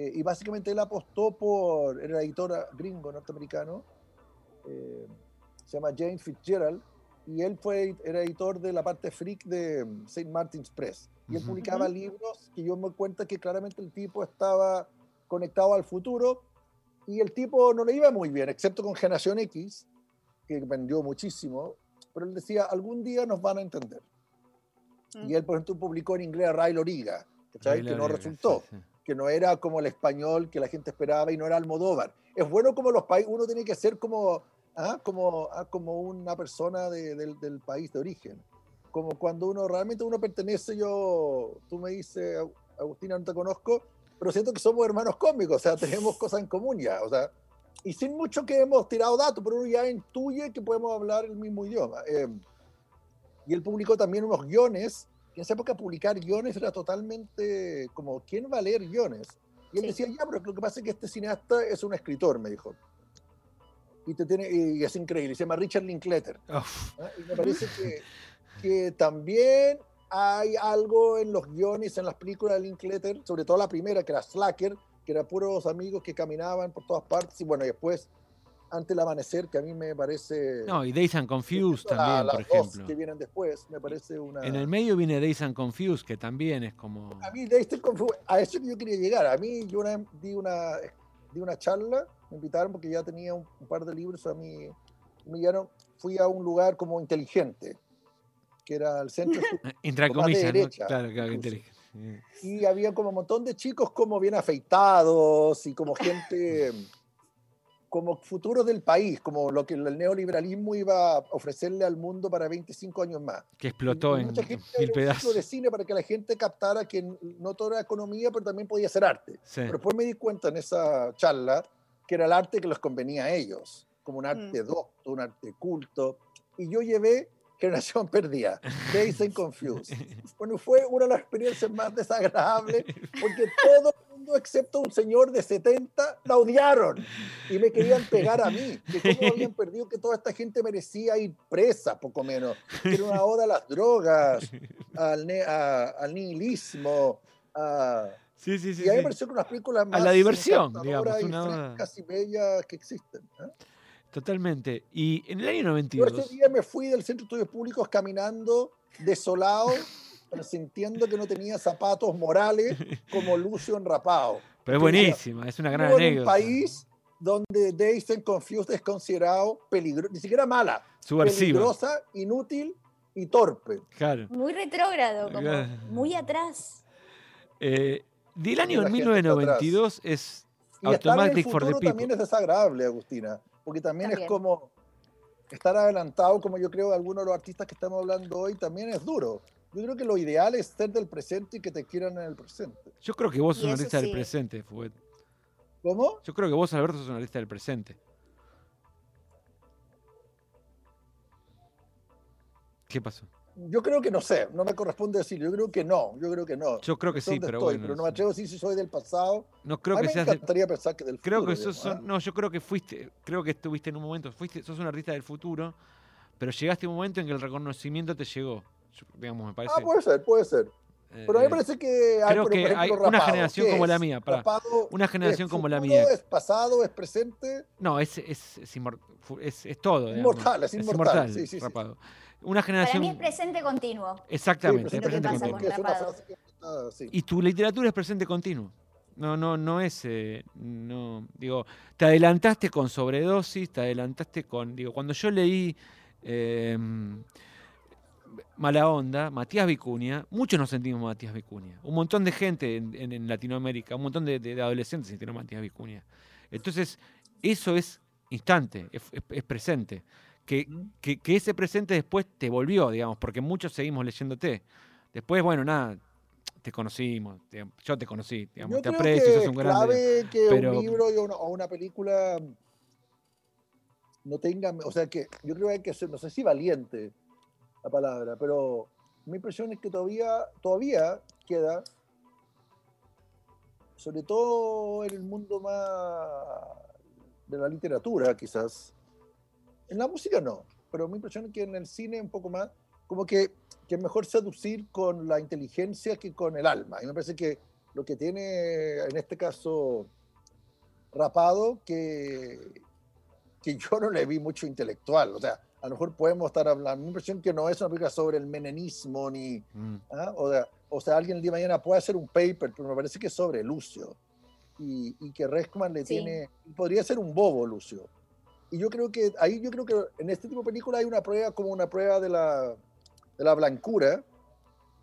eh, y básicamente él apostó por, era editor gringo norteamericano, eh, se llama James Fitzgerald, y él fue, era editor de la parte freak de mm, St. Martin's Press. Y él Ujú. publicaba Ujú. libros que yo me cuenta que claramente el tipo estaba conectado al futuro y el tipo no le iba muy bien, excepto con Generación X, que vendió muchísimo, pero él decía, algún día nos van a entender. Mm. Y él, por ejemplo, publicó en inglés a Ray Loriga, que la no resultó sí, sí. Que no era como el español que la gente esperaba y no era Almodóvar. Es bueno como los países, uno tiene que ser como, ah, como, ah, como una persona de- del, país de origen. Como cuando uno realmente uno pertenece, yo, tú me dices, "Ag- Agustina, no te conozco, pero siento que somos hermanos cómicos, o sea, tenemos cosas en común ya, o sea, y sin mucho que hemos tirado datos, pero uno ya intuye que podemos hablar el mismo idioma. Eh, y él publicó también unos guiones, que en esa época publicar guiones era totalmente como, ¿quién va a leer guiones? Y él Sí. decía, ya, pero lo que pasa es que este cineasta es un escritor, me dijo. Y, te tiene, y es increíble, se llama Richard Linklater. ¿ah? Y me parece que, que también hay algo en los guiones, en las películas de Linklater, sobre todo la primera, que era Slacker, que era puros amigos que caminaban por todas partes, y bueno, y después, ante el amanecer, que a mí me parece... No, y Days and Confused también, las por dos ejemplo. que vienen después, me parece una... En el medio viene Days and Confused, que también es como. A mí, de este confu- a eso que yo quería llegar. A mí, yo una, vez di, una, di una charla, me invitaron porque ya tenía un, un par de libros. A mí, me llevaron, fui a un lugar como inteligente, que era el centro. Entre de comillas, ¿no? derecha, Claro, claro, inteligente. Y había como un montón de chicos como bien afeitados y como gente, como futuros del país, como lo que el neoliberalismo iba a ofrecerle al mundo para 25 años más. Que explotó Y en mucha gente mil pedazos. de cine para que la gente captara que no todo era economía, pero también podía ser arte. Sí. Pero después me di cuenta en esa charla que era el arte que les convenía a ellos, como un arte Mm. docto, un arte culto. y yo llevé Generación [laughs] Perdida, Days and Confused. [laughs] Bueno, fue una de las experiencias más desagradables porque todo mundo, excepto un señor de 70, la odiaron y me querían pegar a mí. Que cómo [laughs] habían perdido que toda esta gente merecía ir presa, poco menos. Era una oda a las drogas, al, ne- a- al nihilismo. a- Sí, sí, sí. y a mí me pareció que una película más la diversión, digamos, una y bellas que existen. ¿eh? Totalmente. Y en el año Yo 92. ese día me fui del Centro de Estudios Públicos caminando, desolado, sintiendo que no tenía zapatos morales como Lucio enrapado. Pero es buenísima, es una gran en un anécdota. país donde Dazed and Confused es considerado peligroso, ni siquiera mala, Subversiva. peligrosa, inútil y torpe. Claro. Muy retrógrado, como Claro. muy atrás. Eh, está atrás. 1992 es Y estar en el Automatic for the también People. es desagradable, Agustina, porque también, También. es como estar adelantado, como yo creo algunos de los artistas que estamos hablando hoy, también es duro. Yo creo que lo ideal es ser del presente y que te quieran en el presente. Yo creo que vos sos un artista del presente, Fuet. ¿Cómo? Yo creo que vos, Alberto, sos un artista del presente. ¿Qué pasó? Yo creo que no sé, no me corresponde decirlo. Yo creo que no, yo creo que no. Yo creo que sí, pero estoy, bueno. pero no me atrevo a decir si soy del pasado. No creo a que mí me seas del- encantaría pensar que del Creo futuro. que sos, digamos, son- ¿eh? no, yo creo que fuiste, creo que estuviste en un momento, fuiste, sos un artista del futuro, pero llegaste a un momento en que el reconocimiento te llegó. Yo- digamos, me parece. Ah, puede ser, puede ser. Pero a mí eh, me parece que hay, creo por que ejemplo, hay una Rapado. generación ¿Qué como la es? mía. Rapado una generación es como la mía. Es pasado, es presente. No, es, es, es, es- es todo. Inmortal, es inmortal, sí, sí, sí. rapado. Una Para generación. mí es presente continuo. Exactamente, Sí, es presente continuo. que. Y tu literatura es presente continuo. No, no, no es, eh, no, digo, te adelantaste con sobredosis, te adelantaste con, digo, cuando yo leí eh, Mala Onda, Matías Vicuña, muchos nos sentimos Matías Vicuña. Un montón de gente en, en- en Latinoamérica, un montón de, de- de adolescentes sintieron Matías Vicuña. Entonces, eso es instante, es, es- es presente. Que, que- que ese presente después te volvió, digamos, porque muchos seguimos leyéndote. Después, bueno, nada, te conocimos, yo te conocí, digamos, Yo te creo aprecio, que sos un grande. que pero- un libro una- o una película no tenga, o sea que yo creo que hay que ser, no sé si valiente la palabra, pero mi impresión es que todavía, todavía queda, sobre todo en el mundo más de la literatura quizás, en la música no, pero mi impresión es que en el cine un poco más, como que, que es mejor seducir con la inteligencia que con el alma. Y me parece que lo que tiene en este caso Rapado, que, que yo no le vi mucho intelectual. O sea, a lo mejor podemos estar hablando, mi impresión que no es una película sobre el menenismo, ni, Mm. ¿ah? o, sea, o sea, alguien el día de mañana puede hacer un paper, pero me parece que es sobre Lucio. Y, y que Reskman le Sí. tiene, podría ser un bobo Lucio. Y yo creo que ahí, yo creo que en este tipo de película hay una prueba como una prueba de la, de la blancura.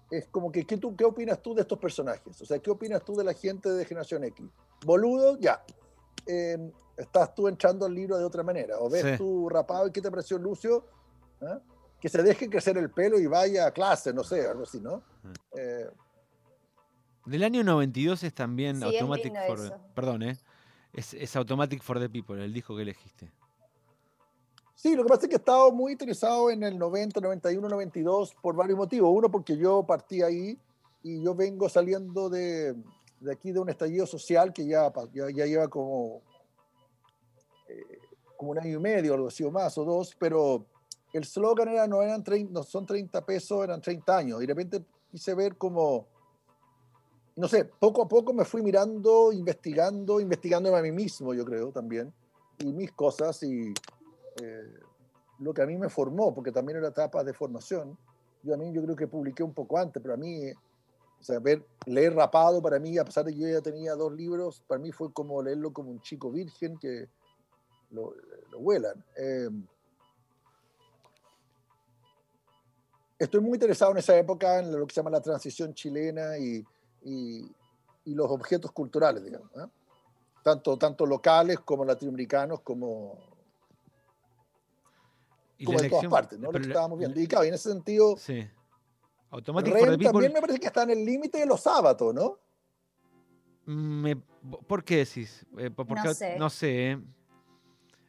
Es como que, ¿qué, tú, ¿qué opinas tú de estos personajes? O sea, ¿qué opinas tú de la gente de Generación X? Boludo, ya. Eh, estás tú entrando al libro de otra manera. O ves Sí. tú rapado y qué te pareció Lucio. ¿Ah? Que se deje crecer el pelo y vaya a clase, no sé, algo así, ¿no? Mm. Eh, Del año 92 es también Sí, Automatic for... eso. Perdón, ¿eh? Es, es Automatic for the People, el disco que elegiste. Sí, lo que pasa es que he estado muy interesado en el 90, 91, 92 por varios motivos. Uno, porque yo partí ahí y yo vengo saliendo de, de aquí de un estallido social que ya, ya, ya lleva como, eh, como un año y medio, algo así o más, o dos, pero el slogan era no, eran 30, no son 30 pesos, eran 30 años. Y de repente quise ver como, no sé, poco a poco me fui mirando, investigando, investigándome a mí mismo, yo creo también, y mis cosas y eh, lo que a mí me formó, porque también era etapa de formación. Yo a mí yo creo que publiqué un poco antes, pero a mí, o sea, ver, leer rapado para mí, a pesar de que yo ya tenía dos libros, para mí fue como leerlo como un chico virgen que lo, lo vuelan. Eh, estoy muy interesado en esa época, en lo que se llama la transición chilena y, y- y los objetos culturales, digamos, ¿eh? tanto, tanto locales como latinoamericanos, como, Y como la de todas partes, ¿no? Lo que estábamos viendo. Y claro, y en ese sentido, Sí. Automatic for the Ren People. también me parece que está en el límite de los sábados, ¿no? me- ¿Por qué decís? Eh, po- porque, No sé. No sé.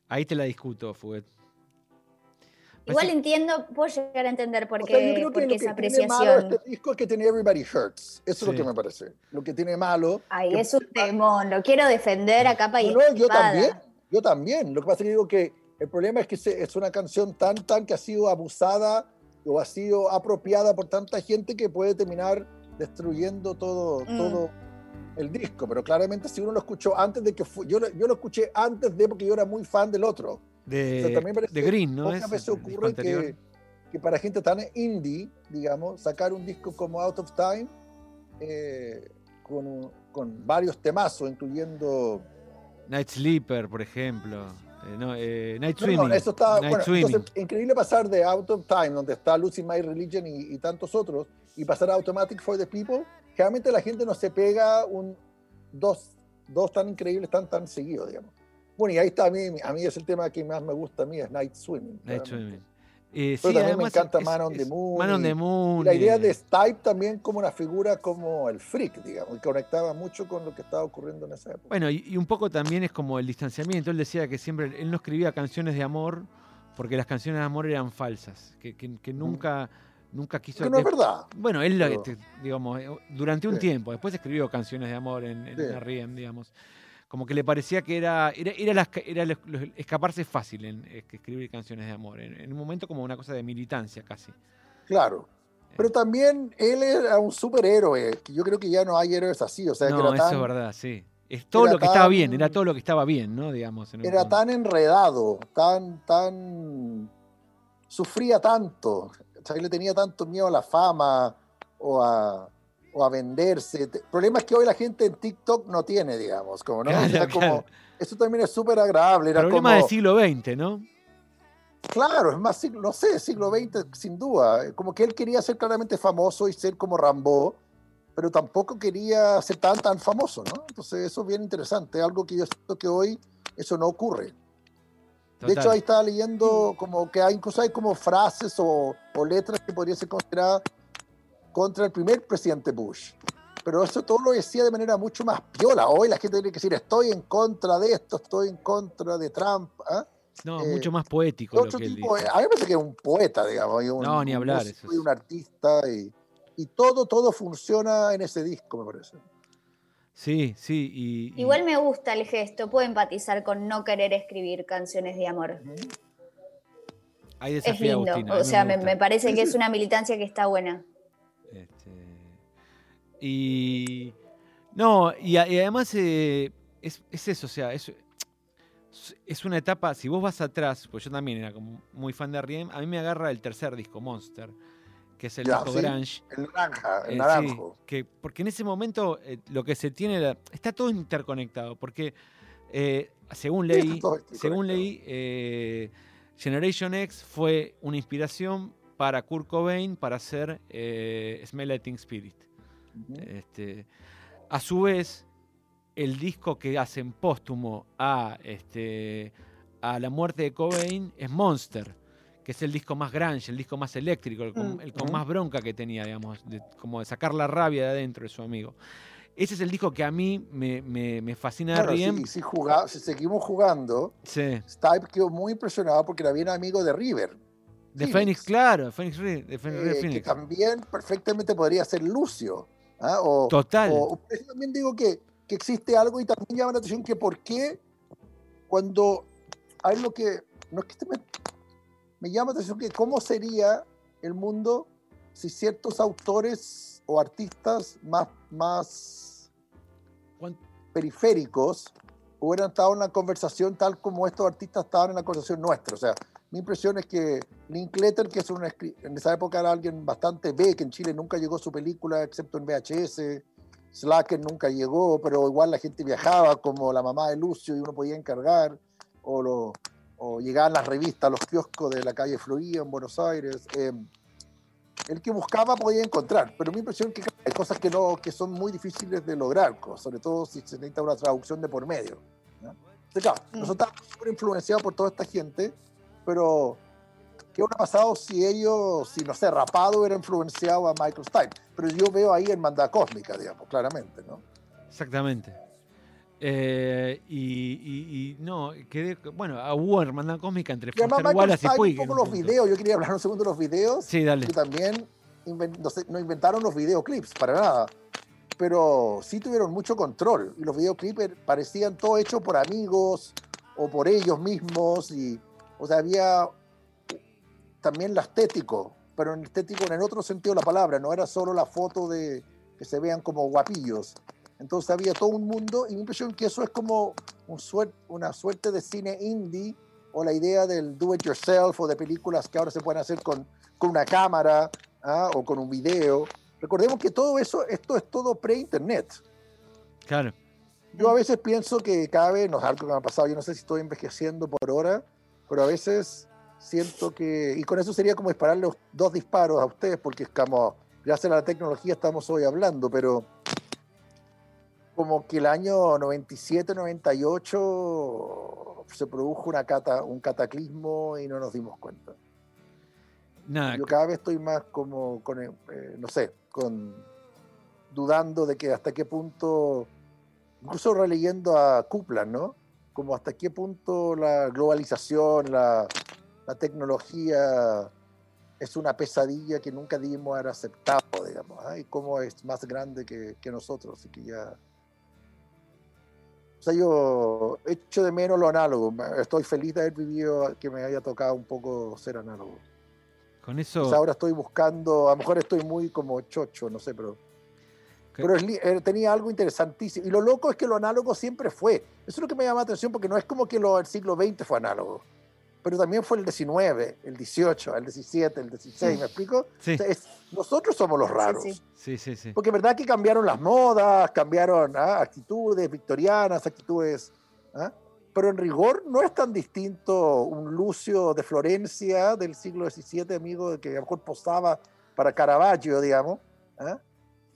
Ahí te la discuto, Fuet. Igual entiendo, puedo llegar a entender por O qué, sea, yo creo por que qué lo que esa tiene malo apreciación. este disco es que tiene Everybody Hurts. Eso es Sí. lo que me parece. Lo que tiene malo. Ay, que- es un temón, lo quiero defender a capa y No, no, yo también. Yo también. Lo que pasa es que digo que el problema es que es una canción tan, tan que ha sido abusada o ha sido apropiada por tanta gente que puede terminar destruyendo todo, Mm. todo el disco. Pero claramente si uno lo escuchó antes de que fu- yo, lo- yo lo escuché antes de porque yo era muy fan del otro. De, O sea, también parece de Green, ¿no? Pocas Es veces ocurre que, que para gente tan indie, digamos, sacar un disco como Out of Time eh, con, con varios temazos, incluyendo Night Sleeper, por ejemplo. Eh, no, eh, Night No, Swimming. no, eso está, Night bueno, Swimming. entonces, increíble pasar de Out of Time, donde está Losing My Religion y, y tantos otros, y pasar a Automatic for the People, generalmente la gente no se pega un dos, dos tan increíbles tan tan seguidos, digamos. Bueno, y ahí está a mí, a mí es el tema que más me gusta a mí, es Night Swimming. Night. Swimming. Eh, Pero sí, también me encanta es- Man on the Moon Man on the Moon. la idea de Stipe también como una figura como el freak, digamos, y conectaba mucho con lo que estaba ocurriendo en esa época. Bueno, y, y un poco también es como el distanciamiento. Él decía que siempre, él no escribía canciones de amor porque las canciones de amor eran falsas, que, que- que nunca, nunca quiso... Que no es verdad. Bueno, él, Pero- este, digamos, eh, durante un Sí. tiempo, después escribió canciones de amor en, en Sí. R.E.M., digamos. Como que le parecía que era, era, era, las- era los- los- escaparse fácil en eh, que escribir canciones de amor. En, un momento como una cosa de militancia casi. Claro. Pero también él era un superhéroe, que yo creo que ya no hay héroes así, o sea, que no, era eso tan, es verdad, sí. Es todo lo que estaba bien, era todo lo que estaba bien, ¿no? Digamos. en era tan enredado, tan, tan, sufría tanto, o sea, le tenía tanto miedo a la fama o a, o a venderse. Te- El problema es que hoy la gente en TikTok no tiene, digamos, como, ¿no? Claro, Era como- claro. Eso también es súper agradable. Era Problema como, del siglo XX, ¿no? Claro, es más, siglo- no sé, siglo XX, sin duda. Como que él quería ser claramente famoso y ser como Rambo, pero tampoco quería ser tan, tan famoso, ¿no? Entonces eso es bien interesante, algo que yo siento que hoy eso no ocurre. De hecho, Total. ahí estaba leyendo como que hay, incluso hay como frases o, o letras que podrían ser consideradas contra el primer presidente Bush. Pero eso todo lo decía de manera mucho más piola. Hoy la gente tiene que decir, estoy en contra de esto, estoy en contra de Trump. ¿ah? No, eh, mucho más poético lo Otro que él tipo, dice. a mí me parece que es un poeta, digamos. un- No, ni un hablar, músico eso y es- un artista. Y, y todo, todo funciona en ese disco, me parece. Sí, sí. Y, y- Igual me gusta el gesto, puedo empatizar con no querer escribir canciones de amor. ahí Es lindo, Agustina, o sea, me, parece que es [laughs] una militancia que está buena. Este, y. No, y, a- y además eh, es, es eso, o sea, es, es una etapa, si vos vas atrás, pues yo también era como muy fan de R.E.M., a mí me agarra el tercer disco, Monster, que es el Ya, disco sí. Grunge. El naranja, el Eh, sí, naranjo. que, porque en ese momento eh, lo que se tiene, la- está todo interconectado, porque eh, según leí, según leí eh, Generation X fue una inspiración para Kurt Cobain para hacer Smell Teen Spirit. Este, a su vez, el disco que hacen póstumo a, este, a la muerte de Cobain es Monster, que es el disco más grunge, el disco más eléctrico, el con, Mm. el con Ujú. más bronca que tenía, digamos, de- como de sacar la rabia de adentro de su amigo. Ese es el disco que a mí me, me- me fascina de Bueno, si, R.E.M. si, seguimos jugando, Sí. Stipe quedó muy impresionado porque era bien amigo de River. De Phoenix. Phoenix, claro, Phoenix, de eh, que Phoenix. también perfectamente podría ser Lucio. ¿ah? O, Total. o- por eso también digo que, que existe algo y también llama la atención que por qué cuando hay lo que no es que este me, llama la atención que cómo sería el mundo si ciertos autores o artistas más más ¿Cuán- periféricos hubieran estado en la conversación tal como estos artistas estaban en la conversación nuestra. O sea, mi impresión es que Linklater, que es un en esa época era alguien bastante B, que en Chile nunca llegó su película excepto en VHS, Slacker nunca llegó, pero igual la gente viajaba como la mamá de Lucio y uno podía encargar, o, lo, o llegaban las revistas a los kioscos de la calle Florida en Buenos Aires. eh, el que buscaba podía encontrar, pero mi impresión es que hay cosas que, no, que son muy difíciles de lograr, sobre todo si se necesita una traducción de por medio. ¿no? Entonces, claro, Mm. nosotros estamos súper influenciados por toda esta gente, pero ¿qué hubiera pasado si ellos, si no sé, Rapado hubiera influenciado a Michael Stipe? Pero yo veo ahí hermandad cósmica, digamos, claramente, ¿no? Exactamente. Eh, y, y- y no, quedé. Bueno, a hubo hermandad cósmica entre Foster Michael Wallace y Puig. un poco los videos, yo quería hablar un segundo de los videos, Sí, dale. que también no, sé, no inventaron los videoclips, para nada, pero sí tuvieron mucho control, y los videoclips er- parecían todo hecho por amigos o por ellos mismos, y, o sea, había también la estético, pero en estético en el otro sentido de la palabra, no era solo la foto de que se vean como guapillos. Entonces había todo un mundo y mi impresión es que eso es como un una suerte de cine indie o la idea del do it yourself o de películas que ahora se pueden hacer con, con una cámara ¿ah? o con un video. Recordemos que todo eso, esto es todo pre-internet. Claro. Yo a veces pienso que cada vez, no es algo que me ha pasado, yo no sé si estoy envejeciendo por hora, pero a veces siento que, y con eso sería como dispararle dos disparos a ustedes, porque es como, gracias a la tecnología estamos hoy hablando, pero como que el año 97, 98 se produjo una cata, un cataclismo y no nos dimos cuenta. Nada, Yo cada vez estoy más como, con, eh, no sé, con dudando de que hasta qué punto, incluso releyendo a Kuplan, ¿no? Como hasta qué punto la globalización, la, la tecnología es una pesadilla que nunca dimos haber aceptado, digamos, ¿ah? y cómo es más grande que, que nosotros, y que ya... O sea, yo echo de menos lo análogo. Estoy feliz de haber vivido, que me haya tocado un poco ser análogo. con eso. Ahora estoy buscando, a lo mejor estoy muy como chocho, no sé, pero, pero es eh, tenía algo interesantísimo. Y lo loco es que lo análogo siempre fue. Eso es lo que me llama la atención porque no es como que lo, el siglo XX fue análogo, pero también fue el XIX, el XVIII, el XVII, el XVI, ¿me explico? Sí, O sea, es- nosotros somos los raros. sí. sí, sí, sí. Porque es verdad que cambiaron las modas, cambiaron ah, actitudes victorianas, actitudes. ah, Pero en rigor no es tan distinto un Lucio de Florencia del siglo XVII, amigo, que a lo mejor posaba para Caravaggio, digamos, ah,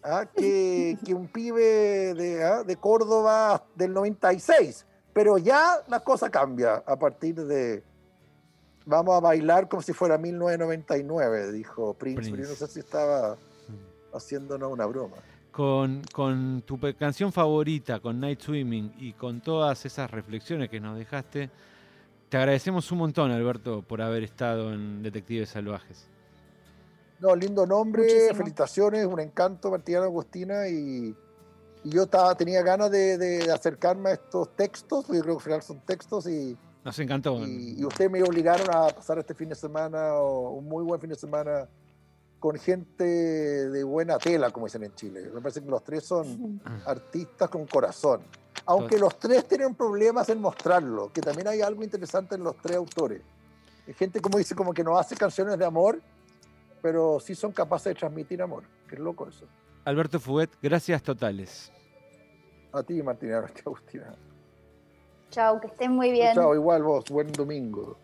ah, que, [laughs] que un pibe de, ah, de Córdoba del 96. Pero ya la cosa cambia a partir de. Vamos a bailar como si fuera 1999, dijo Prince. pero yo no Prince. sé si estaba haciéndonos una broma. Con, con tu canción favorita, con Night Swimming y con todas esas reflexiones que nos dejaste, te agradecemos un montón, Alberto, por haber estado en Detectives Salvajes. No, lindo nombre, Muchísimo. felicitaciones, un encanto, Martina Agustina, y, y yo estaba, tenía ganas de, de- de acercarme a estos textos, porque yo creo que al final son textos, y, Nos encantó. y, y ustedes me obligaron a pasar este fin de semana, o un muy buen fin de semana, con gente de buena tela, como dicen en Chile. Me parece que los tres son artistas con corazón. Aunque los tres tienen problemas en mostrarlo, que también hay algo interesante en los tres autores. Hay gente, como dice, como que no hace canciones de amor, pero sí son capaces de transmitir amor. Qué loco eso. Alberto Fuguet, gracias totales. A ti, Martina [laughs] Agustina. Chao, que estén muy bien. Chao, igual vos. Buen domingo.